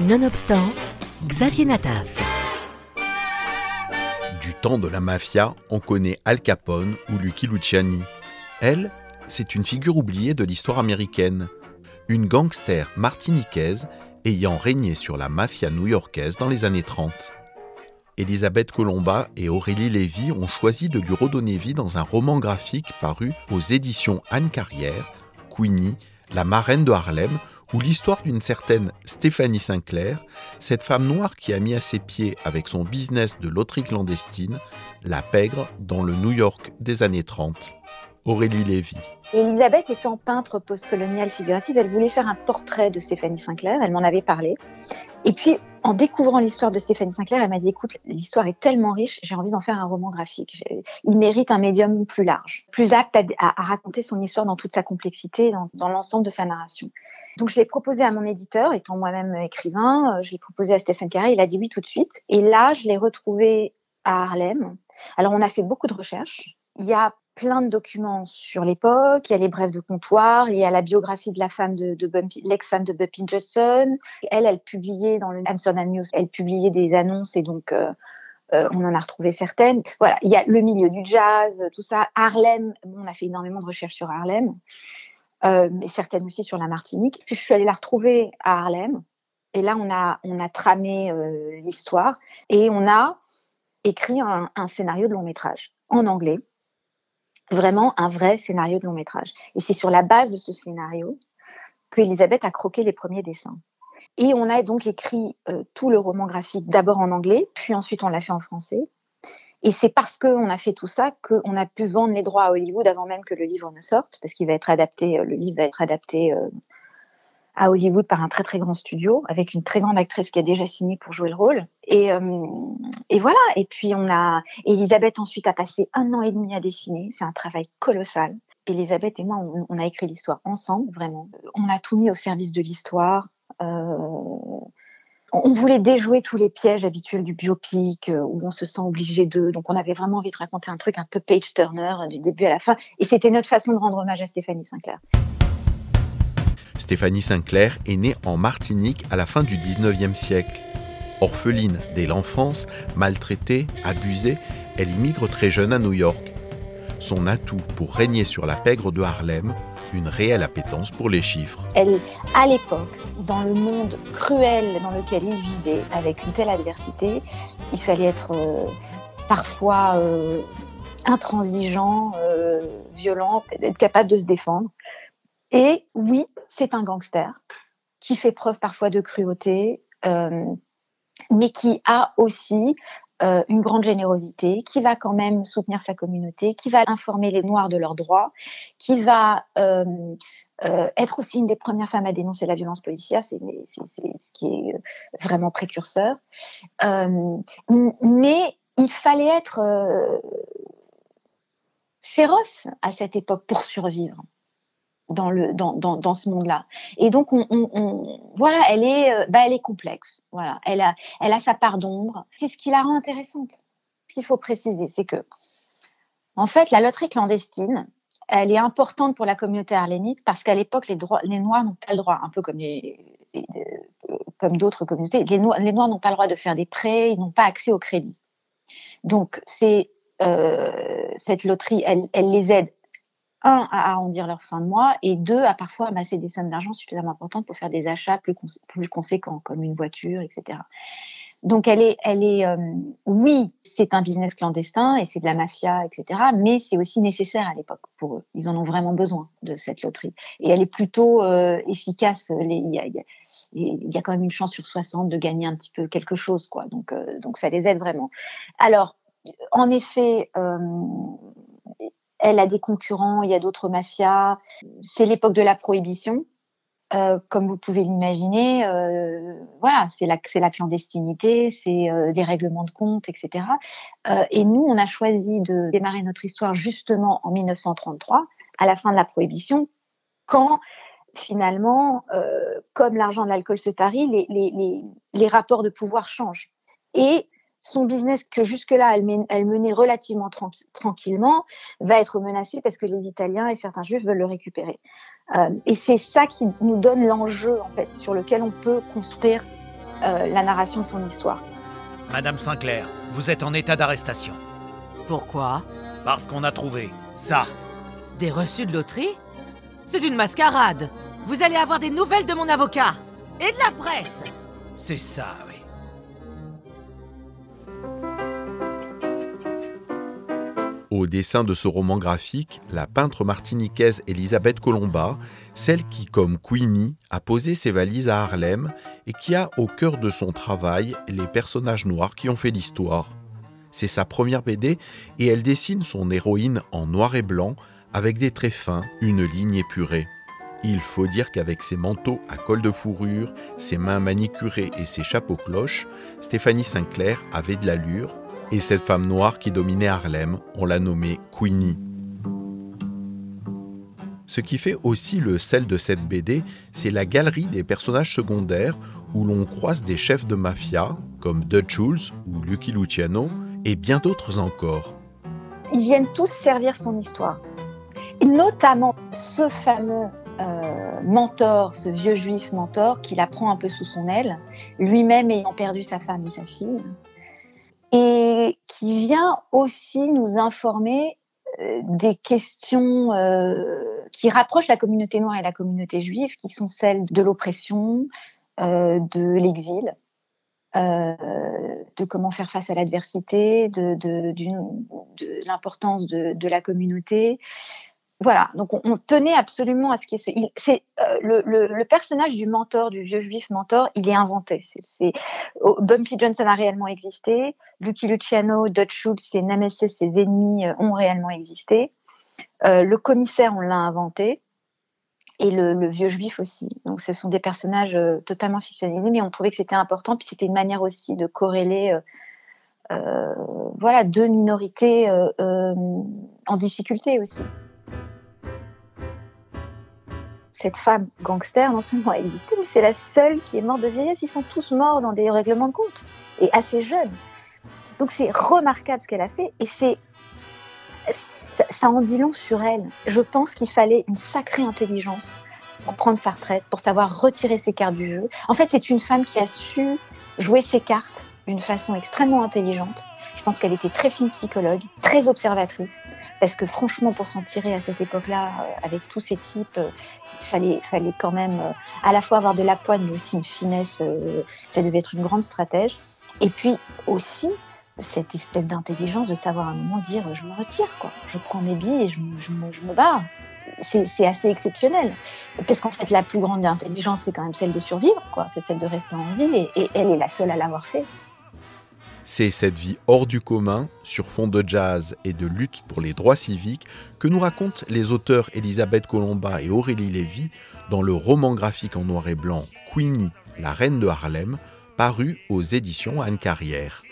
Nonobstant, Xavier Nataf. Du temps de la mafia, on connaît Al Capone ou Lucky Luciani. Elle, c'est une figure oubliée de l'histoire américaine. Une gangster martiniquaise ayant régné sur la mafia new-yorkaise dans les années 30. Elisabeth Colomba et Aurélie Lévy ont choisi de lui redonner vie dans un roman graphique paru aux éditions Anne Carrière, Queenie, la marraine de Harlem, où l'histoire d'une certaine Stéphanie Sinclair, cette femme noire qui a mis à ses pieds avec son business de loterie clandestine, la pègre dans le New York des années 30. Aurélie Lévy. Elisabeth étant peintre postcoloniale figurative, elle voulait faire un portrait de Stéphanie Sinclair, elle m'en avait parlé. Et puis, en découvrant l'histoire de Stéphanie Sinclair, elle m'a dit, écoute, l'histoire est tellement riche, j'ai envie d'en faire un roman graphique. Il mérite un médium plus large, plus apte à, raconter son histoire dans toute sa complexité, dans, l'ensemble de sa narration. Donc, je l'ai proposé à mon éditeur, étant moi-même écrivain, euh, je l'ai proposé à Stéphane Carré, il a dit oui tout de suite. Et là, je l'ai retrouvé à Harlem. Alors, on a fait beaucoup de recherches. Il y a plein de documents sur l'époque. Il y a les brèves de comptoir, il y a la biographie de la femme de, l'ex-femme de Bumpy Johnson. Elle, elle publiait dans le Amsterdam News, elle publiait des annonces et donc euh, euh, on en a retrouvé certaines. Voilà, il y a le milieu du jazz, tout ça. Harlem, on a fait énormément de recherches sur Harlem, euh, mais certaines aussi sur la Martinique. Puis je suis allée la retrouver à Harlem. Et là, on a tramé l'histoire et on a écrit un scénario de long métrage en anglais vraiment un vrai scénario de long métrage. Et c'est sur la base de ce scénario qu'Elisabeth a croqué les premiers dessins. Et on a donc écrit euh, tout le roman graphique d'abord en anglais, puis ensuite on l'a fait en français. Et c'est parce qu'on a fait tout ça qu'on a pu vendre les droits à Hollywood avant même que le livre ne sorte, parce qu'il va être adapté, euh, le livre va être adapté euh, à Hollywood par un très très grand studio avec une très grande actrice qui a déjà signé pour jouer le rôle. Et, euh, et voilà. Et puis on a Elisabeth ensuite a passé un an et demi à dessiner. C'est un travail colossal. Elisabeth et moi, on, a écrit l'histoire ensemble, vraiment. On a tout mis au service de l'histoire. Euh, on voulait déjouer tous les pièges habituels du biopic euh, où on se sent obligé de. Donc, on avait vraiment envie de raconter un truc un peu page turner du début à la fin. Et c'était notre façon de rendre hommage à Stéphanie Sinclair. Stéphanie Sinclair est née en Martinique à la fin du 19e siècle. Orpheline dès l'enfance, maltraitée, abusée, elle immigre très jeune à New York. Son atout pour régner sur la pègre de Harlem, une réelle appétence pour les chiffres. Elle, à l'époque, dans le monde cruel dans lequel il vivait, avec une telle adversité, il fallait être euh, parfois euh, intransigeant, euh, violent, être capable de se défendre. Et oui, c'est un gangster qui fait preuve parfois de cruauté, euh, mais qui a aussi euh, une grande générosité, qui va quand même soutenir sa communauté, qui va informer les Noirs de leurs droits, qui va euh, être aussi une des premières femmes à dénoncer la violence policière, c'est ce qui est vraiment précurseur. mais il fallait être féroce à cette époque pour survivre dans, ce monde-là. Et donc, on, on, voilà, elle est, euh, bah, elle est complexe. Voilà, elle a, sa part d'ombre. C'est ce qui la rend intéressante. Ce qu'il faut préciser, c'est que, en fait, la loterie clandestine, elle est importante pour la communauté arlénite parce qu'à l'époque, les, Noirs n'ont pas le droit, un peu comme comme d'autres communautés, les, Noirs, n'ont pas le droit de faire des prêts, ils n'ont pas accès au crédit. Donc, euh, cette loterie, elle les aide un, à arrondir leur fin de mois, et deux, à parfois amasser des sommes d'argent suffisamment importantes pour faire des achats plus, conséquents, comme une voiture, etc. Donc, elle est, elle est euh, oui, c'est un business clandestin et c'est de la mafia, etc. Mais c'est aussi nécessaire à l'époque pour eux. Ils en ont vraiment besoin de cette loterie. Et elle est plutôt euh, efficace. Il y, a, y, a, quand même une chance sur 60 de gagner un petit peu quelque chose, quoi. Donc, euh, donc ça les aide vraiment. Alors, en effet, elle a des concurrents, il y a d'autres mafias. C'est l'époque de la prohibition. Euh, comme vous pouvez l'imaginer, euh, voilà, c'est la, la, clandestinité, c'est euh, des règlements de compte, etc. et nous, on a choisi de démarrer notre histoire justement en 1933, à la fin de la prohibition, quand finalement, comme l'argent de l'alcool se tarit, les, les, les, rapports de pouvoir changent. Et son business que jusque-là elle, menait relativement tranquillement va être menacé parce que les Italiens et certains Juifs veulent le récupérer. Euh, et c'est ça qui nous donne l'enjeu en fait sur lequel on peut construire euh, la narration de son histoire. Madame Sinclair, vous êtes en état d'arrestation. Pourquoi? Parce qu'on a trouvé ça. Des reçus de loterie? C'est une mascarade Vous allez avoir des nouvelles de mon avocat Et de la presse C'est ça, oui. Au dessin de ce roman graphique, la peintre martiniquaise Elisabeth Colomba, celle qui, comme Queenie, a posé ses valises à Harlem et qui a au cœur de son travail les personnages noirs qui ont fait l'histoire. C'est sa première BD et elle dessine son héroïne en noir et blanc avec des traits fins, une ligne épurée. Il faut dire qu'avec ses manteaux à col de fourrure, ses mains manicurées et ses chapeaux cloches, Stéphanie Sinclair avait de l'allure et cette femme noire qui dominait Harlem, on l'a nommée Queenie. Ce qui fait aussi le sel de cette BD, c'est la galerie des personnages secondaires où l'on croise des chefs de mafia comme Dutch Schultz ou Lucky Luciano et bien d'autres encore. Ils viennent tous servir son histoire. Et notamment ce fameux euh, mentor, ce vieux juif mentor qui la prend un peu sous son aile, lui-même ayant perdu sa femme et sa fille, et qui vient aussi nous informer euh, des questions euh, qui rapprochent la communauté noire et la communauté juive, qui sont celles de l'oppression, euh, de l'exil, de comment faire face à l'adversité, de, de l'importance de, la communauté, voilà, donc on, tenait absolument à ce qu'il c'est euh, le, personnage du mentor, du vieux juif mentor, il est inventé. Oh, Bumpy Johnson a réellement existé, Lucky Luciano, Dutch Schultz, ses nemesis, ses ennemis euh, ont réellement existé. Euh, le commissaire, on l'a inventé, et le, vieux juif aussi. Donc ce sont des personnages totalement fictionnalisés, mais on trouvait que c'était important, puis c'était une manière aussi de corréler. voilà, deux minorités en difficulté aussi. Cette femme gangster, non seulement a existé, mais c'est la seule qui est morte de vieillesse. Ils sont tous morts dans des règlements de compte et assez jeunes. Donc c'est remarquable ce qu'elle a fait et c'est ça, en dit long sur elle. Je pense qu'il fallait une sacrée intelligence pour prendre sa retraite, pour savoir retirer ses cartes du jeu. En fait, c'est une femme qui a su jouer ses cartes d'une façon extrêmement intelligente. Je pense qu'elle était très fine psychologue, très observatrice, parce que franchement, pour s'en tirer à cette époque-là, euh, avec tous ces types, euh, il fallait, fallait quand même euh, à la fois avoir de la poigne, mais aussi une finesse. ça devait être une grande stratège. Et puis aussi, cette espèce d'intelligence de savoir à un moment dire je me retire, quoi. je prends mes billes et je, je, me, je me barre. C'est assez exceptionnel. Parce qu'en fait, la plus grande intelligence, c'est quand même celle de survivre, c'est celle de rester en vie, et elle est la seule à l'avoir fait. C'est cette vie hors du commun, sur fond de jazz et de lutte pour les droits civiques, que nous racontent les auteurs Elisabeth Colomba et Aurélie Lévy dans le roman graphique en noir et blanc Queenie, la reine de Harlem, paru aux éditions Anne Carrière.